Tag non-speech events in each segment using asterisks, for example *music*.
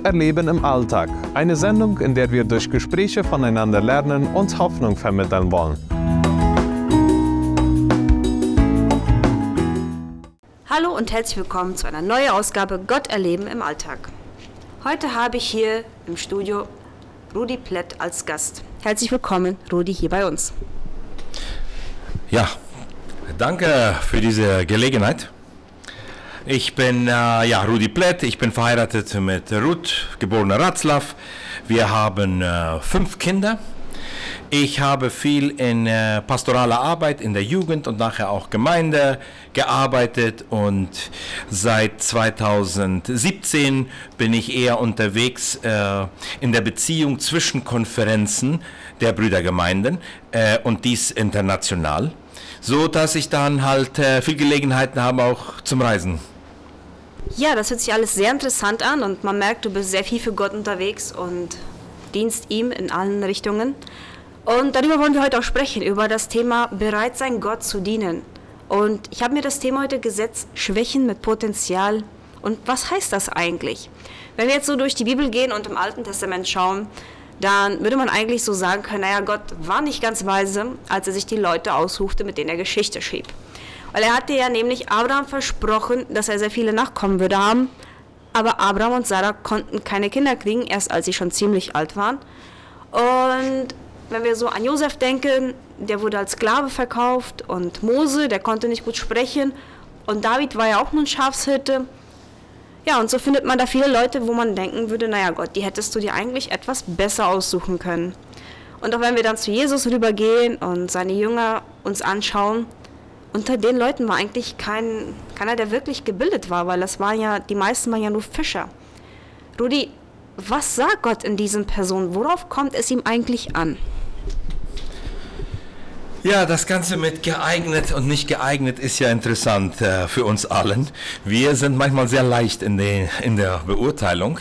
Gott erleben im Alltag. Eine Sendung, in der wir durch Gespräche voneinander lernen und Hoffnung vermitteln wollen. Hallo und herzlich willkommen zu einer neuen Ausgabe Gott erleben im Alltag. Heute habe ich hier im Studio Rudi Plett als Gast. Herzlich willkommen, Rudi, hier bei uns. Ja, danke für diese Gelegenheit. Ich bin äh, ja, Rudi Plett, ich bin verheiratet mit Ruth, geborene Ratzlaff. Wir haben äh, fünf Kinder. Ich habe viel in äh, pastoraler Arbeit in der Jugend und nachher auch Gemeinde gearbeitet und seit 2017 bin ich eher unterwegs äh, in der Beziehung zwischen Konferenzen der Brüdergemeinden äh, und dies international, so dass ich dann halt äh, viel Gelegenheiten habe auch zum Reisen. Ja, das hört sich alles sehr interessant an und man merkt, du bist sehr viel für Gott unterwegs und dienst ihm in allen Richtungen. Und darüber wollen wir heute auch sprechen, über das Thema bereit sein, Gott zu dienen. Und ich habe mir das Thema heute gesetzt, Schwächen mit Potenzial. Und was heißt das eigentlich? Wenn wir jetzt so durch die Bibel gehen und im Alten Testament schauen, dann würde man eigentlich so sagen können, naja, Gott war nicht ganz weise, als er sich die Leute aussuchte, mit denen er Geschichte schrieb. Weil er hatte ja nämlich Abraham versprochen, dass er sehr viele Nachkommen würde haben. Aber Abraham und Sarah konnten keine Kinder kriegen, erst als sie schon ziemlich alt waren. Und wenn wir so an Josef denken, der wurde als Sklave verkauft und Mose, der konnte nicht gut sprechen und David war ja auch nur ein Schafshirte. Ja, und so findet man da viele Leute, wo man denken würde, naja Gott, die hättest du dir eigentlich etwas besser aussuchen können. Und auch wenn wir dann zu Jesus rübergehen und seine Jünger uns anschauen, unter den Leuten war eigentlich kein, keiner, der wirklich gebildet war, weil das waren ja, die meisten waren ja nur Fischer. Rudi, was sagt Gott in diesen Personen? Worauf kommt es ihm eigentlich an? Ja, das Ganze mit geeignet und nicht geeignet ist ja interessant äh, für uns allen. Wir sind manchmal sehr leicht in, den, in der Beurteilung.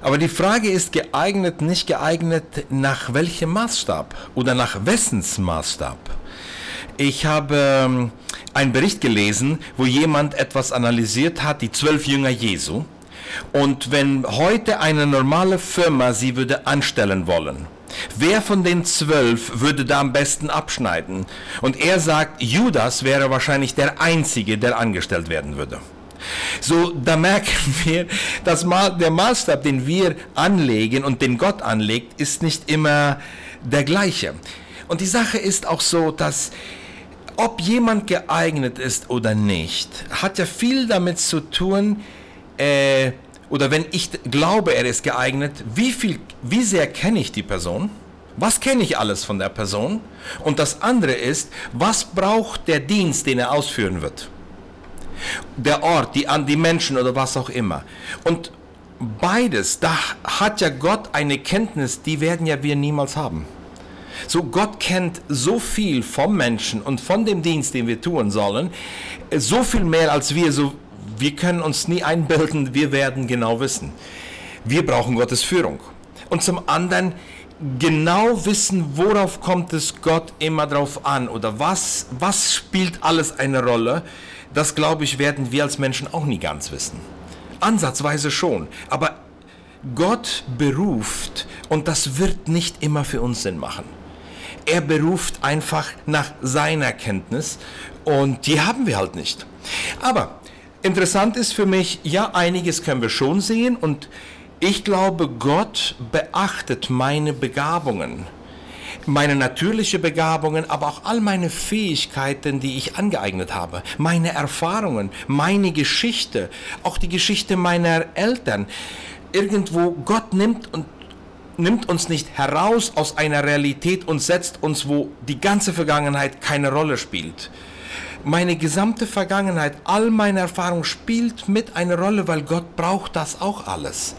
Aber die Frage ist geeignet, nicht geeignet, nach welchem Maßstab oder nach wessens Maßstab? Ich habe ähm, einen Bericht gelesen, wo jemand etwas analysiert hat, die zwölf Jünger Jesu. Und wenn heute eine normale Firma sie würde anstellen wollen, wer von den zwölf würde da am besten abschneiden? Und er sagt, Judas wäre wahrscheinlich der Einzige, der angestellt werden würde. So, da merken *laughs* wir, dass der Maßstab, den wir anlegen und den Gott anlegt, ist nicht immer der gleiche. Und die Sache ist auch so, dass ob jemand geeignet ist oder nicht, hat ja viel damit zu tun, äh, oder wenn ich glaube, er ist geeignet, wie, viel, wie sehr kenne ich die Person? Was kenne ich alles von der Person? Und das andere ist, was braucht der Dienst, den er ausführen wird? Der Ort, die, die Menschen oder was auch immer. Und beides, da hat ja Gott eine Kenntnis, die werden ja wir niemals haben. So Gott kennt so viel vom Menschen und von dem Dienst, den wir tun sollen, so viel mehr als wir. So, wir können uns nie einbilden, wir werden genau wissen. Wir brauchen Gottes Führung. Und zum anderen genau wissen, worauf kommt es Gott immer drauf an oder was, was spielt alles eine Rolle, das glaube ich, werden wir als Menschen auch nie ganz wissen. Ansatzweise schon, aber Gott beruft und das wird nicht immer für uns Sinn machen. Er beruft einfach nach seiner Kenntnis und die haben wir halt nicht. Aber interessant ist für mich, ja, einiges können wir schon sehen und ich glaube, Gott beachtet meine Begabungen, meine natürliche Begabungen, aber auch all meine Fähigkeiten, die ich angeeignet habe, meine Erfahrungen, meine Geschichte, auch die Geschichte meiner Eltern. Irgendwo Gott nimmt und nimmt uns nicht heraus aus einer Realität und setzt uns, wo die ganze Vergangenheit keine Rolle spielt. Meine gesamte Vergangenheit, all meine Erfahrung spielt mit eine Rolle, weil Gott braucht das auch alles.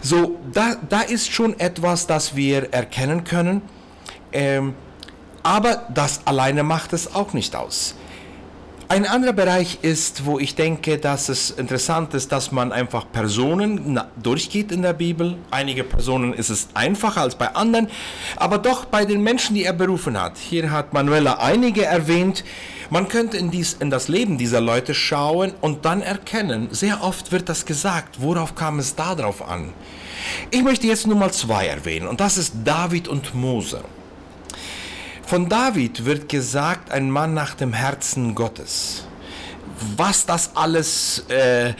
So, da, da ist schon etwas, das wir erkennen können, ähm, aber das alleine macht es auch nicht aus. Ein anderer Bereich ist, wo ich denke, dass es interessant ist, dass man einfach Personen durchgeht in der Bibel. Einige Personen ist es einfacher als bei anderen, aber doch bei den Menschen, die er berufen hat. Hier hat Manuela einige erwähnt. Man könnte in, dies, in das Leben dieser Leute schauen und dann erkennen, sehr oft wird das gesagt, worauf kam es da drauf an. Ich möchte jetzt nur mal zwei erwähnen und das ist David und Mose. Von David wird gesagt, ein Mann nach dem Herzen Gottes. Was das alles äh,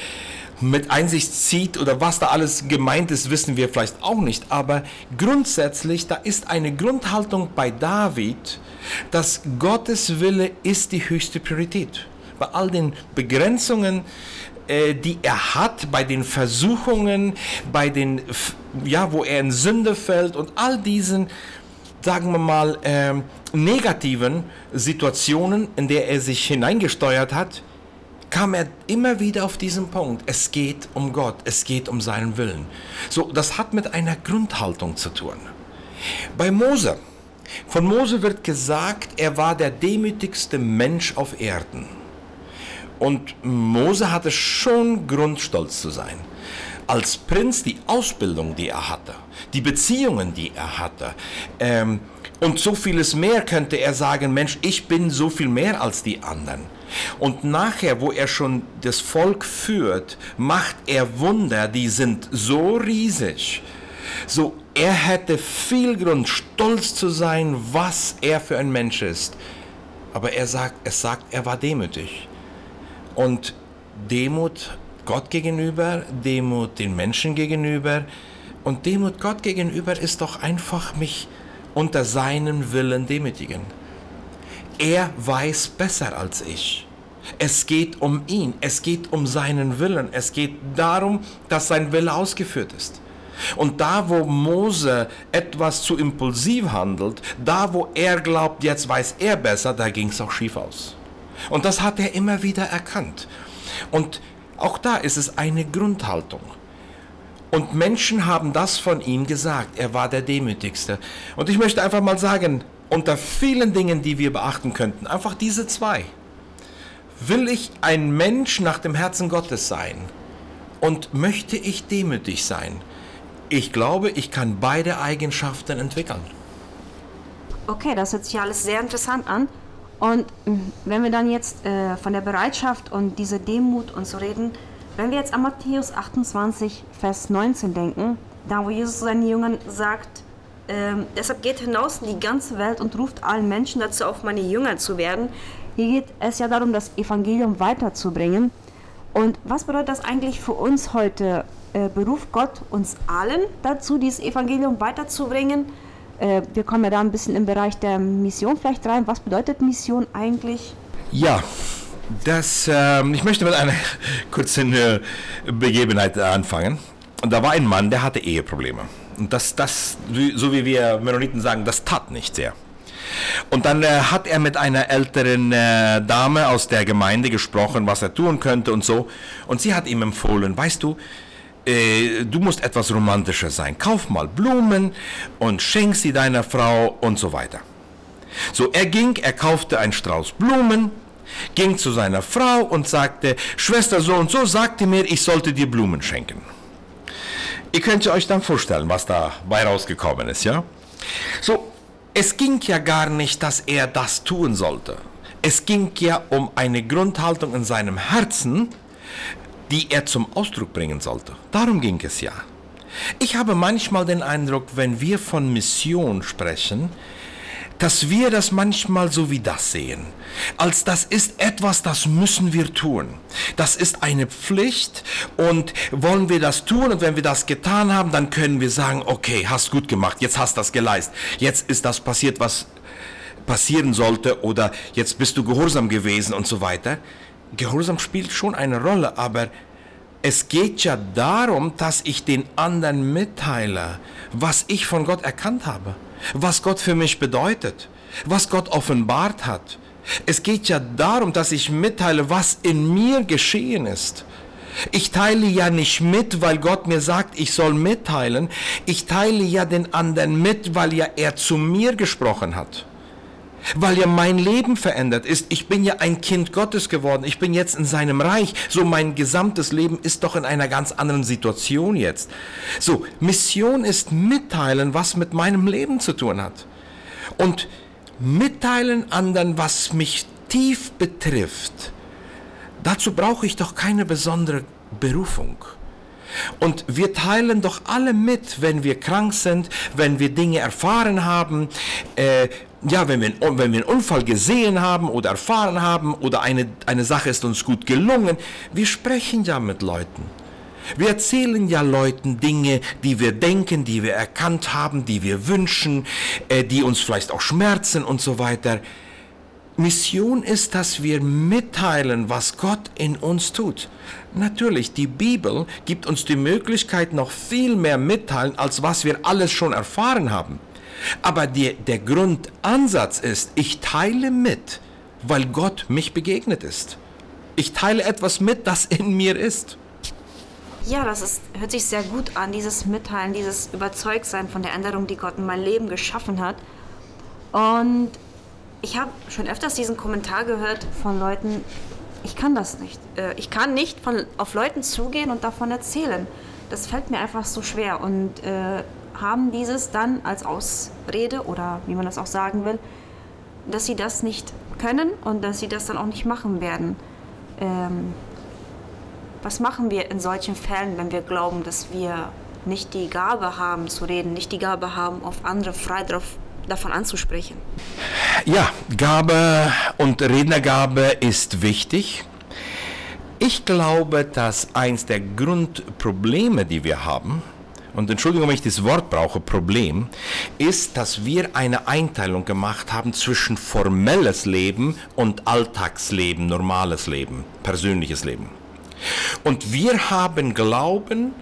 mit Einsicht zieht oder was da alles gemeint ist, wissen wir vielleicht auch nicht. Aber grundsätzlich, da ist eine Grundhaltung bei David, dass Gottes Wille ist die höchste Priorität. Bei all den Begrenzungen, äh, die er hat, bei den Versuchungen, bei den, ja, wo er in Sünde fällt und all diesen sagen wir mal, äh, negativen Situationen, in der er sich hineingesteuert hat, kam er immer wieder auf diesen Punkt. Es geht um Gott, es geht um seinen Willen. So, das hat mit einer Grundhaltung zu tun. Bei Mose, von Mose wird gesagt, er war der demütigste Mensch auf Erden. Und Mose hatte schon Grund, stolz zu sein. Als Prinz die Ausbildung, die er hatte, die Beziehungen, die er hatte. Ähm, und so vieles mehr könnte er sagen, Mensch, ich bin so viel mehr als die anderen. Und nachher, wo er schon das Volk führt, macht er Wunder, die sind so riesig. So, er hätte viel Grund, stolz zu sein, was er für ein Mensch ist. Aber er sagt, es sagt, er war demütig. Und Demut Gott gegenüber, Demut den Menschen gegenüber, und Demut Gott gegenüber ist doch einfach mich unter seinen Willen demütigen. Er weiß besser als ich. Es geht um ihn, es geht um seinen Willen, es geht darum, dass sein Wille ausgeführt ist. Und da, wo Mose etwas zu impulsiv handelt, da, wo er glaubt, jetzt weiß er besser, da ging es auch schief aus. Und das hat er immer wieder erkannt. Und auch da ist es eine Grundhaltung. Und Menschen haben das von ihm gesagt. Er war der Demütigste. Und ich möchte einfach mal sagen, unter vielen Dingen, die wir beachten könnten, einfach diese zwei. Will ich ein Mensch nach dem Herzen Gottes sein? Und möchte ich demütig sein? Ich glaube, ich kann beide Eigenschaften entwickeln. Okay, das hört sich alles sehr interessant an. Und mm, wenn wir dann jetzt äh, von der Bereitschaft und dieser Demut und so reden, wenn wir jetzt an Matthäus 28, Vers 19 denken, da wo Jesus seinen Jüngern sagt, ähm, deshalb geht hinaus in die ganze Welt und ruft allen Menschen dazu auf, meine Jünger zu werden. Hier geht es ja darum, das Evangelium weiterzubringen. Und was bedeutet das eigentlich für uns heute? Äh, beruft Gott uns allen dazu, dieses Evangelium weiterzubringen? Äh, wir kommen ja da ein bisschen im Bereich der Mission vielleicht rein. Was bedeutet Mission eigentlich? Ja, das, äh, ich möchte mit einer *laughs* kurzen äh, Begebenheit anfangen. Und da war ein Mann, der hatte Eheprobleme. Und das, das, so wie wir Mennoniten sagen, das tat nicht sehr. Und dann äh, hat er mit einer älteren äh, Dame aus der Gemeinde gesprochen, was er tun könnte und so. Und sie hat ihm empfohlen, weißt du, äh, du musst etwas romantischer sein. Kauf mal Blumen und schenk sie deiner Frau und so weiter. So, er ging, er kaufte einen Strauß Blumen ging zu seiner Frau und sagte, Schwester so und so sagte mir, ich sollte dir Blumen schenken. Ihr könnt euch dann vorstellen, was dabei rausgekommen ist, ja? So, es ging ja gar nicht, dass er das tun sollte. Es ging ja um eine Grundhaltung in seinem Herzen, die er zum Ausdruck bringen sollte. Darum ging es ja. Ich habe manchmal den Eindruck, wenn wir von Mission sprechen, dass wir das manchmal so wie das sehen. Als das ist etwas, das müssen wir tun. Das ist eine Pflicht und wollen wir das tun und wenn wir das getan haben, dann können wir sagen, okay, hast gut gemacht, jetzt hast das geleistet. Jetzt ist das passiert, was passieren sollte oder jetzt bist du gehorsam gewesen und so weiter. Gehorsam spielt schon eine Rolle, aber es geht ja darum, dass ich den anderen mitteile, was ich von Gott erkannt habe was Gott für mich bedeutet, was Gott offenbart hat. Es geht ja darum, dass ich mitteile, was in mir geschehen ist. Ich teile ja nicht mit, weil Gott mir sagt, ich soll mitteilen. Ich teile ja den anderen mit, weil ja er zu mir gesprochen hat. Weil ja mein Leben verändert ist. Ich bin ja ein Kind Gottes geworden. Ich bin jetzt in seinem Reich. So mein gesamtes Leben ist doch in einer ganz anderen Situation jetzt. So, Mission ist mitteilen, was mit meinem Leben zu tun hat. Und mitteilen anderen, was mich tief betrifft. Dazu brauche ich doch keine besondere Berufung. Und wir teilen doch alle mit, wenn wir krank sind, wenn wir Dinge erfahren haben, äh, ja, wenn wir, wenn wir einen Unfall gesehen haben oder erfahren haben oder eine, eine Sache ist uns gut gelungen. Wir sprechen ja mit Leuten. Wir erzählen ja Leuten Dinge, die wir denken, die wir erkannt haben, die wir wünschen, äh, die uns vielleicht auch schmerzen und so weiter. Mission ist, dass wir mitteilen, was Gott in uns tut. Natürlich, die Bibel gibt uns die Möglichkeit, noch viel mehr mitteilen, als was wir alles schon erfahren haben. Aber die, der Grundansatz ist, ich teile mit, weil Gott mich begegnet ist. Ich teile etwas mit, das in mir ist. Ja, das ist, hört sich sehr gut an, dieses Mitteilen, dieses Überzeugtsein von der Änderung, die Gott in mein Leben geschaffen hat. Und ich habe schon öfters diesen Kommentar gehört von Leuten, ich kann das nicht. Äh, ich kann nicht von, auf Leuten zugehen und davon erzählen. Das fällt mir einfach so schwer und äh, haben dieses dann als Ausrede oder wie man das auch sagen will, dass sie das nicht können und dass sie das dann auch nicht machen werden. Ähm, was machen wir in solchen Fällen, wenn wir glauben, dass wir nicht die Gabe haben zu reden, nicht die Gabe haben, auf andere frei drauf davon anzusprechen. Ja, Gabe und Rednergabe ist wichtig. Ich glaube, dass eins der Grundprobleme, die wir haben, und Entschuldigung, wenn ich das Wort brauche, Problem, ist, dass wir eine Einteilung gemacht haben zwischen formelles Leben und Alltagsleben, normales Leben, persönliches Leben. Und wir haben Glauben,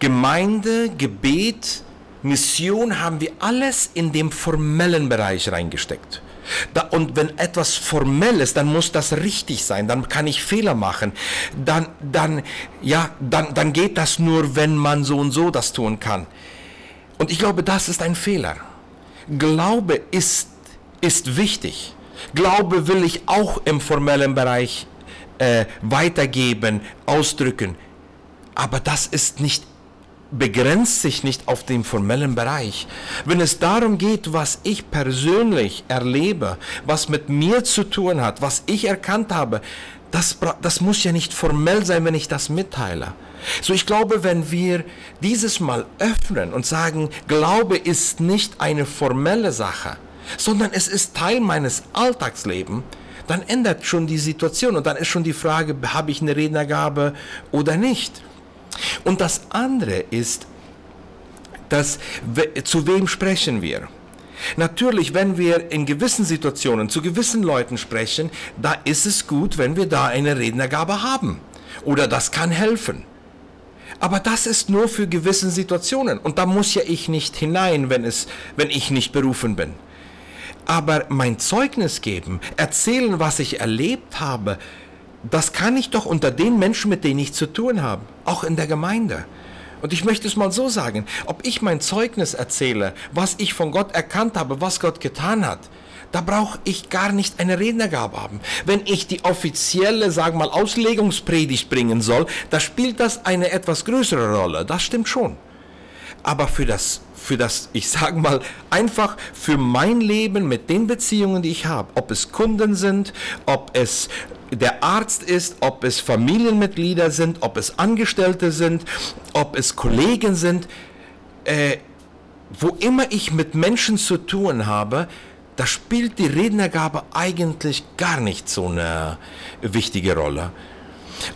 Gemeinde, Gebet, Mission haben wir alles in dem formellen Bereich reingesteckt. Da, und wenn etwas formell ist, dann muss das richtig sein, dann kann ich Fehler machen. Dann, dann, ja, dann, dann geht das nur, wenn man so und so das tun kann. Und ich glaube, das ist ein Fehler. Glaube ist, ist wichtig. Glaube will ich auch im formellen Bereich äh, weitergeben, ausdrücken. Aber das ist nicht begrenzt sich nicht auf den formellen Bereich. Wenn es darum geht, was ich persönlich erlebe, was mit mir zu tun hat, was ich erkannt habe, das, das muss ja nicht formell sein, wenn ich das mitteile. So, ich glaube, wenn wir dieses Mal öffnen und sagen, Glaube ist nicht eine formelle Sache, sondern es ist Teil meines Alltagslebens, dann ändert schon die Situation und dann ist schon die Frage, habe ich eine Rednergabe oder nicht. Und das andere ist, dass, zu wem sprechen wir? Natürlich, wenn wir in gewissen Situationen zu gewissen Leuten sprechen, da ist es gut, wenn wir da eine Rednergabe haben. Oder das kann helfen. Aber das ist nur für gewisse Situationen. Und da muss ja ich nicht hinein, wenn, es, wenn ich nicht berufen bin. Aber mein Zeugnis geben, erzählen, was ich erlebt habe, das kann ich doch unter den Menschen, mit denen ich zu tun habe, auch in der Gemeinde. Und ich möchte es mal so sagen, ob ich mein Zeugnis erzähle, was ich von Gott erkannt habe, was Gott getan hat, da brauche ich gar nicht eine Rednergabe haben. Wenn ich die offizielle, sagen wir mal, Auslegungspredigt bringen soll, da spielt das eine etwas größere Rolle. Das stimmt schon. Aber für das, für das, ich sage mal, einfach für mein Leben mit den Beziehungen, die ich habe, ob es Kunden sind, ob es der Arzt ist, ob es Familienmitglieder sind, ob es Angestellte sind, ob es Kollegen sind, äh, wo immer ich mit Menschen zu tun habe, da spielt die Rednergabe eigentlich gar nicht so eine wichtige Rolle.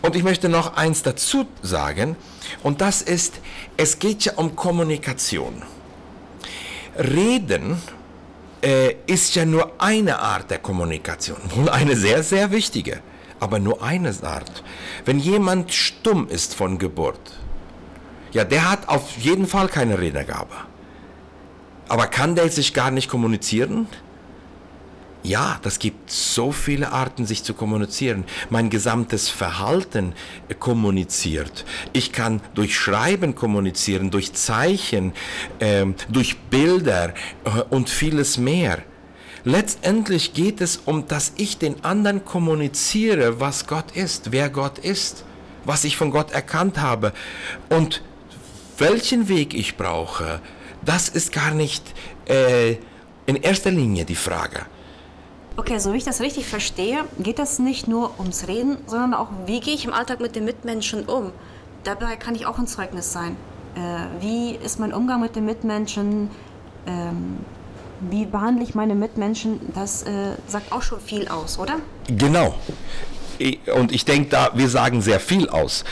Und ich möchte noch eins dazu sagen, und das ist, es geht ja um Kommunikation. Reden äh, ist ja nur eine Art der Kommunikation, wohl eine sehr, sehr wichtige, aber nur eine Art. Wenn jemand stumm ist von Geburt, ja, der hat auf jeden Fall keine Rednergabe. Aber kann der sich gar nicht kommunizieren? Ja, das gibt so viele Arten, sich zu kommunizieren. Mein gesamtes Verhalten kommuniziert. Ich kann durch Schreiben kommunizieren, durch Zeichen, äh, durch Bilder äh, und vieles mehr. Letztendlich geht es um, dass ich den anderen kommuniziere, was Gott ist, wer Gott ist, was ich von Gott erkannt habe und welchen Weg ich brauche. Das ist gar nicht äh, in erster Linie die Frage. Okay, so wie ich das richtig verstehe, geht das nicht nur ums Reden, sondern auch, wie gehe ich im Alltag mit den Mitmenschen um? Dabei kann ich auch ein Zeugnis sein. Äh, wie ist mein Umgang mit den Mitmenschen? Ähm, wie behandle ich meine Mitmenschen? Das äh, sagt auch schon viel aus, oder? Genau. Und ich denke da, wir sagen sehr viel aus.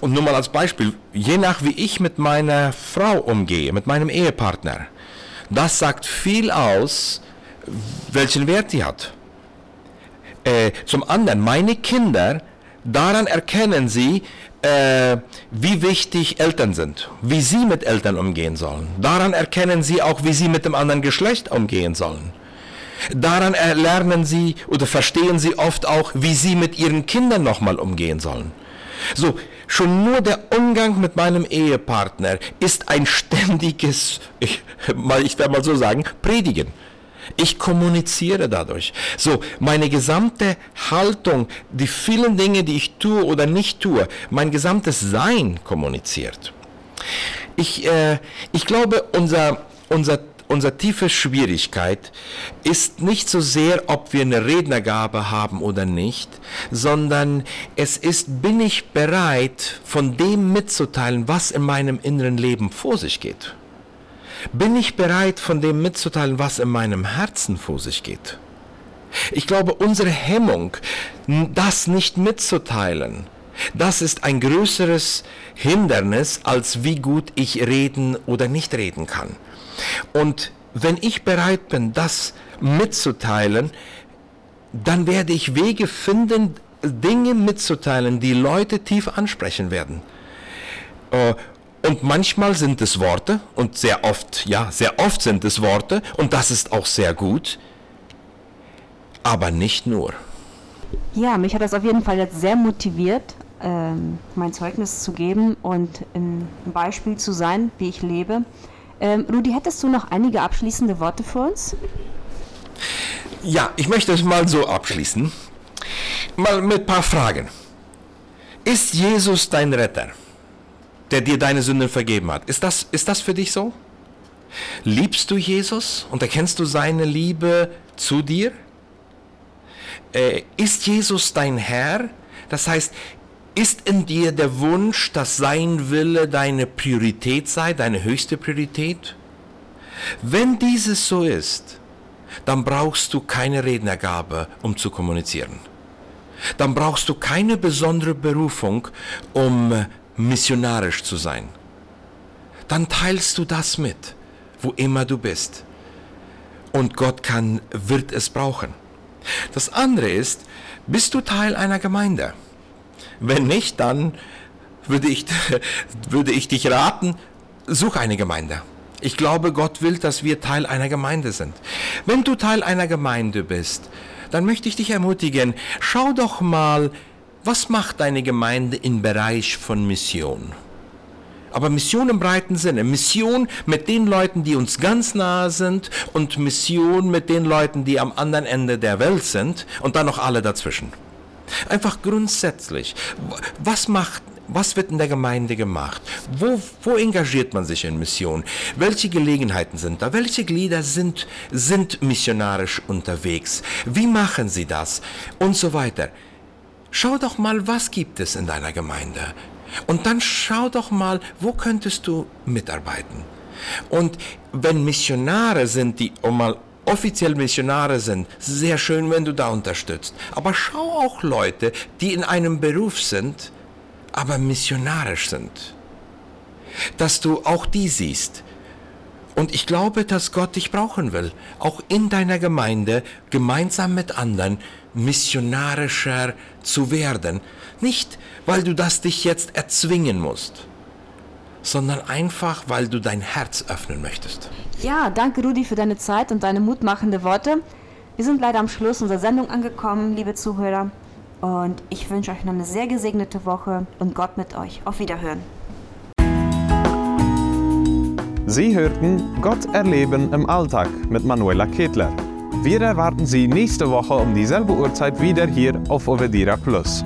Und nur mal als Beispiel, je nach wie ich mit meiner Frau umgehe, mit meinem Ehepartner, das sagt viel aus, welchen Wert sie hat. Äh, zum anderen, meine Kinder, daran erkennen sie, äh, wie wichtig Eltern sind, wie sie mit Eltern umgehen sollen. Daran erkennen sie auch, wie sie mit dem anderen Geschlecht umgehen sollen. Daran lernen sie oder verstehen sie oft auch, wie sie mit ihren Kindern nochmal umgehen sollen. So, schon nur der Umgang mit meinem Ehepartner ist ein ständiges, ich, ich werde mal so sagen, Predigen. Ich kommuniziere dadurch. So, meine gesamte Haltung, die vielen Dinge, die ich tue oder nicht tue, mein gesamtes Sein kommuniziert. Ich, äh, ich glaube, unser, unser, unsere tiefe Schwierigkeit ist nicht so sehr, ob wir eine Rednergabe haben oder nicht, sondern es ist, bin ich bereit, von dem mitzuteilen, was in meinem inneren Leben vor sich geht. Bin ich bereit, von dem mitzuteilen, was in meinem Herzen vor sich geht? Ich glaube, unsere Hemmung, das nicht mitzuteilen, das ist ein größeres Hindernis, als wie gut ich reden oder nicht reden kann. Und wenn ich bereit bin, das mitzuteilen, dann werde ich Wege finden, Dinge mitzuteilen, die Leute tief ansprechen werden. Und manchmal sind es Worte und sehr oft, ja, sehr oft sind es Worte und das ist auch sehr gut, aber nicht nur. Ja, mich hat das auf jeden Fall jetzt sehr motiviert, ähm, mein Zeugnis zu geben und ein Beispiel zu sein, wie ich lebe. Ähm, Rudi, hättest du noch einige abschließende Worte für uns? Ja, ich möchte es mal so abschließen. Mal mit ein paar Fragen. Ist Jesus dein Retter? Der dir deine Sünden vergeben hat. Ist das, ist das für dich so? Liebst du Jesus und erkennst du seine Liebe zu dir? Äh, ist Jesus dein Herr? Das heißt, ist in dir der Wunsch, dass sein Wille deine Priorität sei, deine höchste Priorität? Wenn dieses so ist, dann brauchst du keine Rednergabe, um zu kommunizieren. Dann brauchst du keine besondere Berufung, um missionarisch zu sein. Dann teilst du das mit, wo immer du bist. Und Gott kann, wird es brauchen. Das andere ist, bist du Teil einer Gemeinde? Wenn nicht, dann würde ich, *laughs* würde ich dich raten, such eine Gemeinde. Ich glaube, Gott will, dass wir Teil einer Gemeinde sind. Wenn du Teil einer Gemeinde bist, dann möchte ich dich ermutigen, schau doch mal, was macht deine Gemeinde im Bereich von Mission? Aber Mission im breiten Sinne. Mission mit den Leuten, die uns ganz nahe sind und Mission mit den Leuten, die am anderen Ende der Welt sind und dann noch alle dazwischen. Einfach grundsätzlich. Was macht was wird in der Gemeinde gemacht? Wo, wo engagiert man sich in Mission? Welche Gelegenheiten sind da? Welche Glieder sind, sind missionarisch unterwegs? Wie machen sie das? Und so weiter. Schau doch mal, was gibt es in deiner Gemeinde. Und dann schau doch mal, wo könntest du mitarbeiten. Und wenn Missionare sind, die um mal offiziell Missionare sind, sehr schön, wenn du da unterstützt. Aber schau auch Leute, die in einem Beruf sind, aber missionarisch sind. Dass du auch die siehst. Und ich glaube, dass Gott dich brauchen will, auch in deiner Gemeinde, gemeinsam mit anderen, missionarischer zu werden. Nicht, weil du das dich jetzt erzwingen musst, sondern einfach, weil du dein Herz öffnen möchtest. Ja, danke Rudi für deine Zeit und deine mutmachende Worte. Wir sind leider am Schluss unserer Sendung angekommen, liebe Zuhörer. Und ich wünsche euch noch eine sehr gesegnete Woche und Gott mit euch. Auf Wiederhören. Sie hörten Gott erleben im Alltag mit Manuela Ketler. Wir erwarten Sie nächste Woche um dieselbe Uhrzeit wieder hier auf Ovedira Plus.